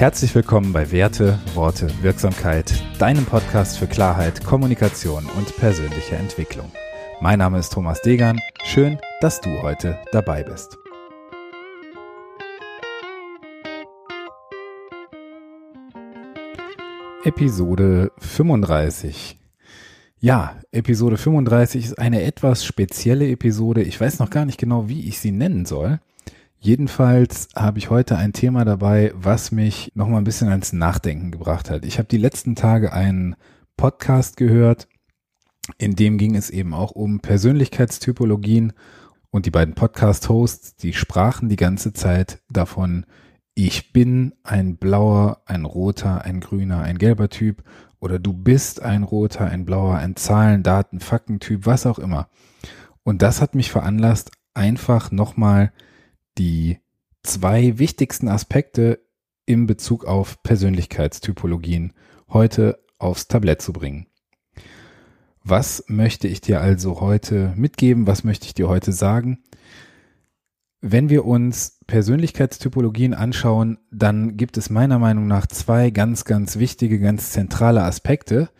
Herzlich willkommen bei Werte, Worte, Wirksamkeit, deinem Podcast für Klarheit, Kommunikation und persönliche Entwicklung. Mein Name ist Thomas Degan. Schön, dass du heute dabei bist. Episode 35. Ja, Episode 35 ist eine etwas spezielle Episode. Ich weiß noch gar nicht genau, wie ich sie nennen soll. Jedenfalls habe ich heute ein Thema dabei, was mich noch mal ein bisschen ans Nachdenken gebracht hat. Ich habe die letzten Tage einen Podcast gehört, in dem ging es eben auch um Persönlichkeitstypologien und die beiden Podcast-Hosts, die sprachen die ganze Zeit davon, ich bin ein blauer, ein roter, ein grüner, ein gelber Typ oder du bist ein roter, ein blauer, ein Zahlen, Daten, Faktentyp, was auch immer. Und das hat mich veranlasst, einfach nochmal die zwei wichtigsten Aspekte im Bezug auf Persönlichkeitstypologien heute aufs Tablett zu bringen. Was möchte ich dir also heute mitgeben? Was möchte ich dir heute sagen? Wenn wir uns Persönlichkeitstypologien anschauen, dann gibt es meiner Meinung nach zwei ganz, ganz wichtige, ganz zentrale Aspekte.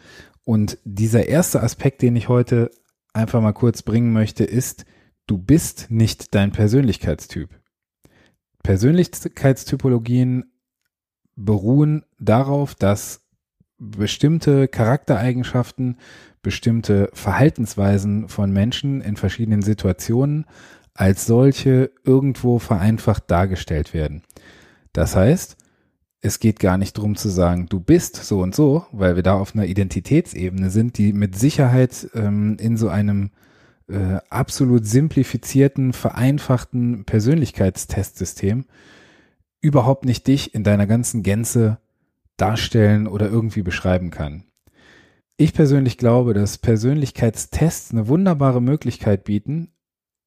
Und dieser erste Aspekt, den ich heute einfach mal kurz bringen möchte, ist, du bist nicht dein Persönlichkeitstyp. Persönlichkeitstypologien beruhen darauf, dass bestimmte Charaktereigenschaften, bestimmte Verhaltensweisen von Menschen in verschiedenen Situationen als solche irgendwo vereinfacht dargestellt werden. Das heißt, es geht gar nicht darum zu sagen, du bist so und so, weil wir da auf einer Identitätsebene sind, die mit Sicherheit ähm, in so einem äh, absolut simplifizierten, vereinfachten Persönlichkeitstestsystem überhaupt nicht dich in deiner ganzen Gänze darstellen oder irgendwie beschreiben kann. Ich persönlich glaube, dass Persönlichkeitstests eine wunderbare Möglichkeit bieten,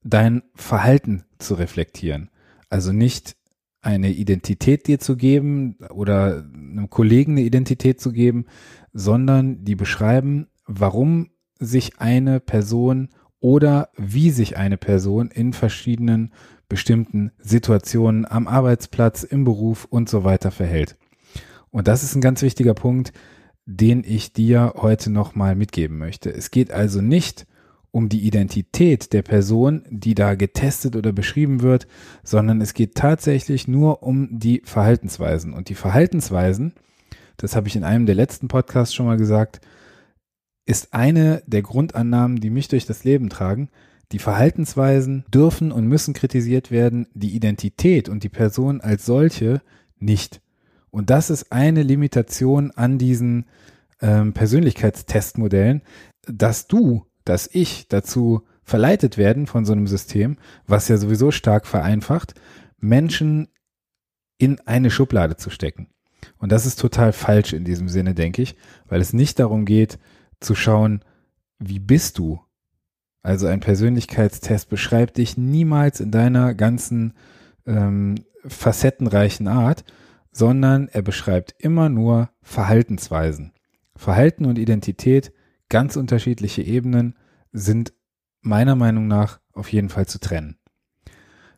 dein Verhalten zu reflektieren. Also nicht eine Identität dir zu geben oder einem Kollegen eine Identität zu geben, sondern die beschreiben, warum sich eine Person oder wie sich eine Person in verschiedenen bestimmten Situationen am Arbeitsplatz, im Beruf und so weiter verhält. Und das ist ein ganz wichtiger Punkt, den ich dir heute nochmal mitgeben möchte. Es geht also nicht um die Identität der Person, die da getestet oder beschrieben wird, sondern es geht tatsächlich nur um die Verhaltensweisen. Und die Verhaltensweisen, das habe ich in einem der letzten Podcasts schon mal gesagt, ist eine der Grundannahmen, die mich durch das Leben tragen. Die Verhaltensweisen dürfen und müssen kritisiert werden, die Identität und die Person als solche nicht. Und das ist eine Limitation an diesen ähm, Persönlichkeitstestmodellen, dass du, dass ich dazu verleitet werden von so einem System, was ja sowieso stark vereinfacht, Menschen in eine Schublade zu stecken. Und das ist total falsch in diesem Sinne, denke ich, weil es nicht darum geht, zu schauen, wie bist du? Also ein Persönlichkeitstest beschreibt dich niemals in deiner ganzen ähm, facettenreichen Art, sondern er beschreibt immer nur Verhaltensweisen. Verhalten und Identität, ganz unterschiedliche Ebenen, sind meiner Meinung nach auf jeden Fall zu trennen.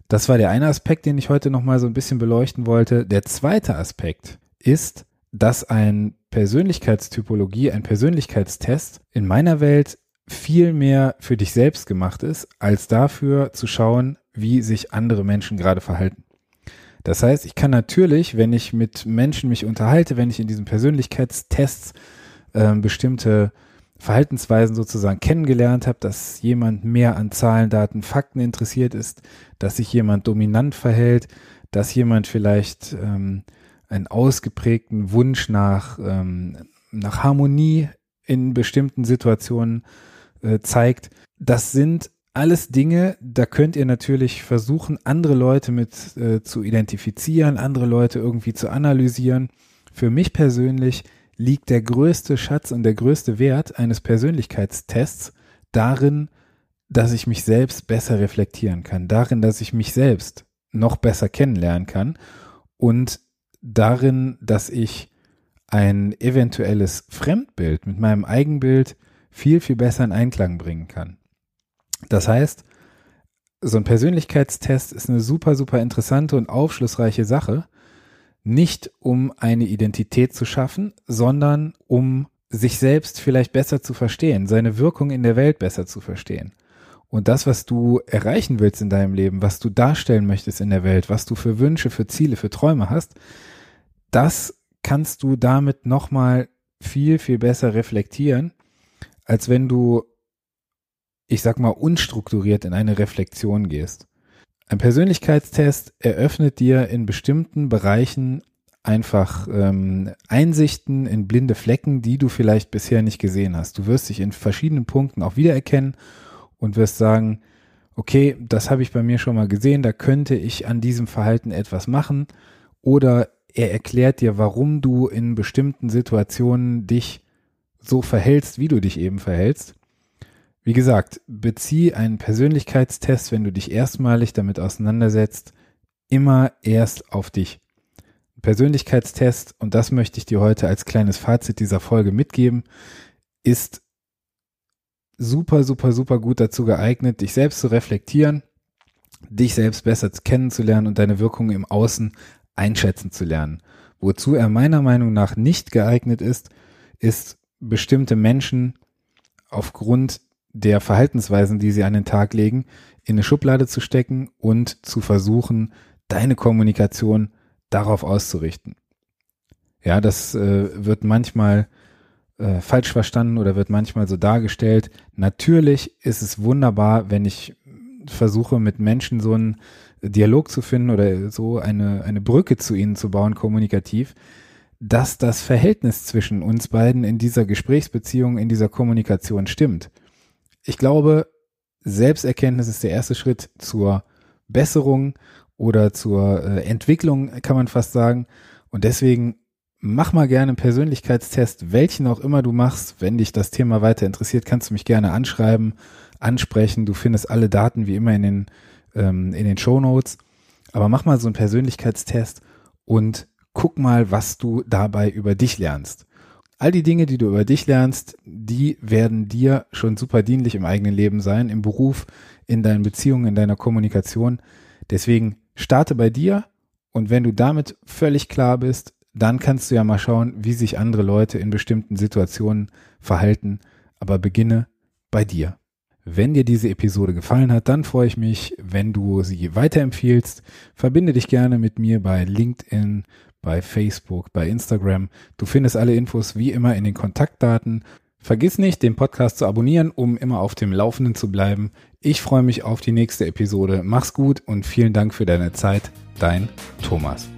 Das war der eine Aspekt, den ich heute nochmal so ein bisschen beleuchten wollte. Der zweite Aspekt ist, dass ein Persönlichkeitstypologie, ein Persönlichkeitstest in meiner Welt viel mehr für dich selbst gemacht ist, als dafür zu schauen, wie sich andere Menschen gerade verhalten. Das heißt, ich kann natürlich, wenn ich mit Menschen mich unterhalte, wenn ich in diesen Persönlichkeitstests äh, bestimmte Verhaltensweisen sozusagen kennengelernt habe, dass jemand mehr an Zahlen, Daten, Fakten interessiert ist, dass sich jemand dominant verhält, dass jemand vielleicht ähm, einen ausgeprägten Wunsch nach, ähm, nach Harmonie in bestimmten Situationen äh, zeigt. Das sind alles Dinge, da könnt ihr natürlich versuchen, andere Leute mit äh, zu identifizieren, andere Leute irgendwie zu analysieren. Für mich persönlich liegt der größte Schatz und der größte Wert eines Persönlichkeitstests darin, dass ich mich selbst besser reflektieren kann, darin, dass ich mich selbst noch besser kennenlernen kann und darin, dass ich ein eventuelles Fremdbild mit meinem Eigenbild viel, viel besser in Einklang bringen kann. Das heißt, so ein Persönlichkeitstest ist eine super, super interessante und aufschlussreiche Sache. nicht um eine Identität zu schaffen, sondern um sich selbst vielleicht besser zu verstehen, seine Wirkung in der Welt besser zu verstehen. Und das, was du erreichen willst in deinem Leben, was du darstellen möchtest in der Welt, was du für Wünsche, für Ziele, für Träume hast, das kannst du damit nochmal viel, viel besser reflektieren, als wenn du, ich sag mal, unstrukturiert in eine Reflexion gehst. Ein Persönlichkeitstest eröffnet dir in bestimmten Bereichen einfach ähm, Einsichten in blinde Flecken, die du vielleicht bisher nicht gesehen hast. Du wirst dich in verschiedenen Punkten auch wiedererkennen und wirst sagen, okay, das habe ich bei mir schon mal gesehen, da könnte ich an diesem Verhalten etwas machen. Oder er erklärt dir, warum du in bestimmten Situationen dich so verhältst, wie du dich eben verhältst. Wie gesagt, bezieh einen Persönlichkeitstest, wenn du dich erstmalig damit auseinandersetzt, immer erst auf dich. Persönlichkeitstest, und das möchte ich dir heute als kleines Fazit dieser Folge mitgeben, ist super, super, super gut dazu geeignet, dich selbst zu reflektieren, dich selbst besser kennenzulernen und deine Wirkung im Außen einschätzen zu lernen. Wozu er meiner Meinung nach nicht geeignet ist, ist bestimmte Menschen aufgrund der Verhaltensweisen, die sie an den Tag legen, in eine Schublade zu stecken und zu versuchen, deine Kommunikation darauf auszurichten. Ja, das äh, wird manchmal äh, falsch verstanden oder wird manchmal so dargestellt. Natürlich ist es wunderbar, wenn ich versuche, mit Menschen so einen Dialog zu finden oder so eine, eine Brücke zu ihnen zu bauen, kommunikativ, dass das Verhältnis zwischen uns beiden in dieser Gesprächsbeziehung, in dieser Kommunikation stimmt. Ich glaube, Selbsterkenntnis ist der erste Schritt zur Besserung oder zur äh, Entwicklung, kann man fast sagen. Und deswegen mach mal gerne einen Persönlichkeitstest, welchen auch immer du machst. Wenn dich das Thema weiter interessiert, kannst du mich gerne anschreiben, ansprechen. Du findest alle Daten wie immer in den, ähm, in den Show Notes. Aber mach mal so einen Persönlichkeitstest und guck mal, was du dabei über dich lernst. All die Dinge, die du über dich lernst, die werden dir schon super dienlich im eigenen Leben sein, im Beruf, in deinen Beziehungen, in deiner Kommunikation. Deswegen starte bei dir und wenn du damit völlig klar bist, dann kannst du ja mal schauen, wie sich andere Leute in bestimmten Situationen verhalten, aber beginne bei dir. Wenn dir diese Episode gefallen hat, dann freue ich mich, wenn du sie weiterempfiehlst. Verbinde dich gerne mit mir bei LinkedIn, bei Facebook, bei Instagram. Du findest alle Infos wie immer in den Kontaktdaten. Vergiss nicht, den Podcast zu abonnieren, um immer auf dem Laufenden zu bleiben. Ich freue mich auf die nächste Episode. Mach's gut und vielen Dank für deine Zeit. Dein Thomas.